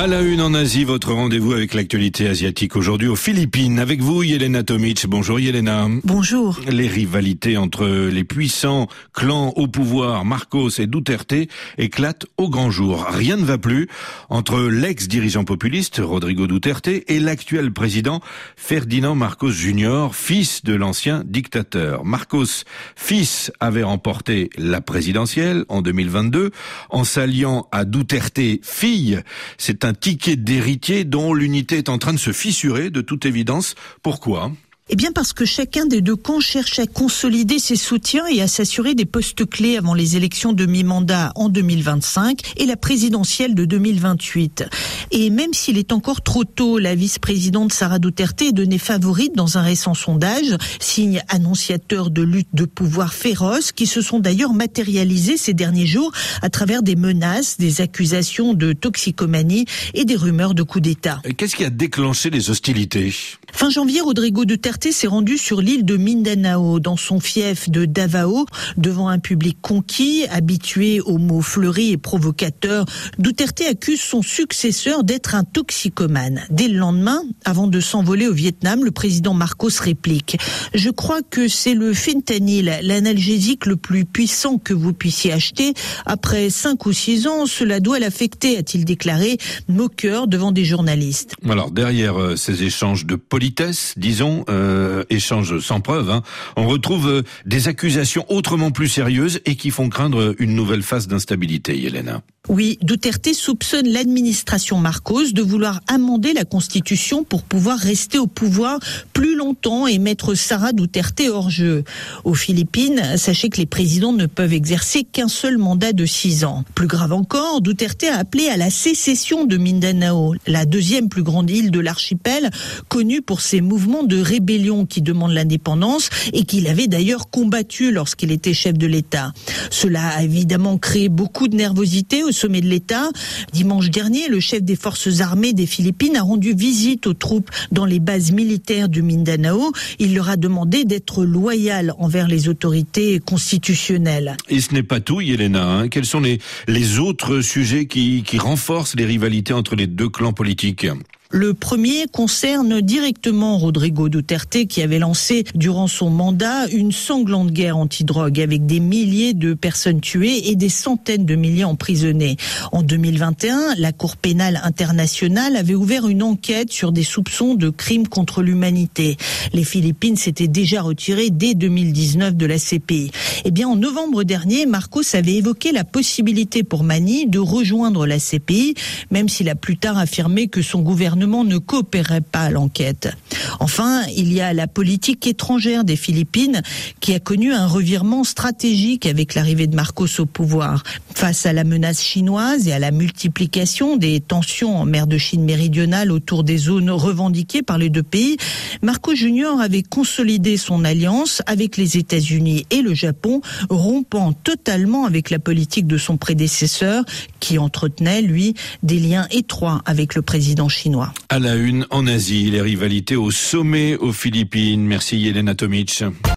À la une en Asie, votre rendez-vous avec l'actualité asiatique aujourd'hui aux Philippines. Avec vous, Yelena Tomic. Bonjour Yelena. Bonjour. Les rivalités entre les puissants clans au pouvoir, Marcos et Duterte, éclatent au grand jour. Rien ne va plus entre l'ex-dirigeant populiste, Rodrigo Duterte, et l'actuel président, Ferdinand Marcos Jr., fils de l'ancien dictateur. Marcos, fils, avait remporté la présidentielle en 2022 en s'alliant à Duterte, fille. C'est un un ticket d'héritier dont l'unité est en train de se fissurer de toute évidence. Pourquoi? Eh bien parce que chacun des deux camps cherche à consolider ses soutiens et à s'assurer des postes clés avant les élections de mi-mandat en 2025 et la présidentielle de 2028. Et même s'il est encore trop tôt, la vice-présidente Sarah Duterte est donnée favorite dans un récent sondage, signe annonciateur de lutte de pouvoir féroce qui se sont d'ailleurs matérialisés ces derniers jours à travers des menaces, des accusations de toxicomanie et des rumeurs de coup d'État. Qu'est-ce qui a déclenché les hostilités? Fin janvier, Rodrigo Duterte s'est rendu sur l'île de Mindanao, dans son fief de Davao, devant un public conquis, habitué aux mots fleuris et provocateurs. Duterte accuse son successeur d'être un toxicomane. Dès le lendemain, avant de s'envoler au Vietnam, le président Marcos réplique Je crois que c'est le fentanyl, l'analgésique le plus puissant que vous puissiez acheter. Après cinq ou six ans, cela doit l'affecter, a-t-il déclaré, moqueur devant des journalistes. Alors derrière euh, ces échanges de politesse, disons, euh, échange sans preuve, hein, on retrouve euh, des accusations autrement plus sérieuses et qui font craindre une nouvelle phase d'instabilité, Yelena. Oui, Duterte soupçonne l'administration Marcos de vouloir amender la Constitution pour pouvoir rester au pouvoir plus longtemps et mettre Sarah Duterte hors jeu. Aux Philippines, sachez que les présidents ne peuvent exercer qu'un seul mandat de six ans. Plus grave encore, Duterte a appelé à la sécession de Mindanao, la deuxième plus grande île de l'archipel, connue pour ses mouvements de rébellion qui demandent l'indépendance et qu'il avait d'ailleurs combattu lorsqu'il était chef de l'État. Cela a évidemment créé beaucoup de nervosité sommet de l'État. Dimanche dernier, le chef des forces armées des Philippines a rendu visite aux troupes dans les bases militaires du Mindanao. Il leur a demandé d'être loyal envers les autorités constitutionnelles. Et ce n'est pas tout, Yelena. Hein. Quels sont les, autres sujets qui renforcent les rivalités entre les deux clans politiques? Le premier concerne directement Rodrigo Duterte qui avait lancé durant son mandat une sanglante guerre anti-drogue avec des milliers de personnes tuées et des centaines de milliers emprisonnés. En 2021, la Cour pénale internationale avait ouvert une enquête sur des soupçons de crimes contre l'humanité. Les Philippines s'étaient déjà retirées dès 2019 de la CPI. Eh bien, en novembre dernier, Marcos avait évoqué la possibilité pour Mani de rejoindre la CPI, même s'il a plus tard affirmé que son gouvernement ne coopérait pas à l'enquête. Enfin, il y a la politique étrangère des Philippines qui a connu un revirement stratégique avec l'arrivée de Marcos au pouvoir. Face à la menace chinoise et à la multiplication des tensions en mer de Chine méridionale autour des zones revendiquées par les deux pays, Marcos Junior avait consolidé son alliance avec les États-Unis et le Japon, rompant totalement avec la politique de son prédécesseur qui entretenait, lui, des liens étroits avec le président chinois. À la une, en Asie, les rivalités au sommet aux Philippines. Merci Yelena Tomic.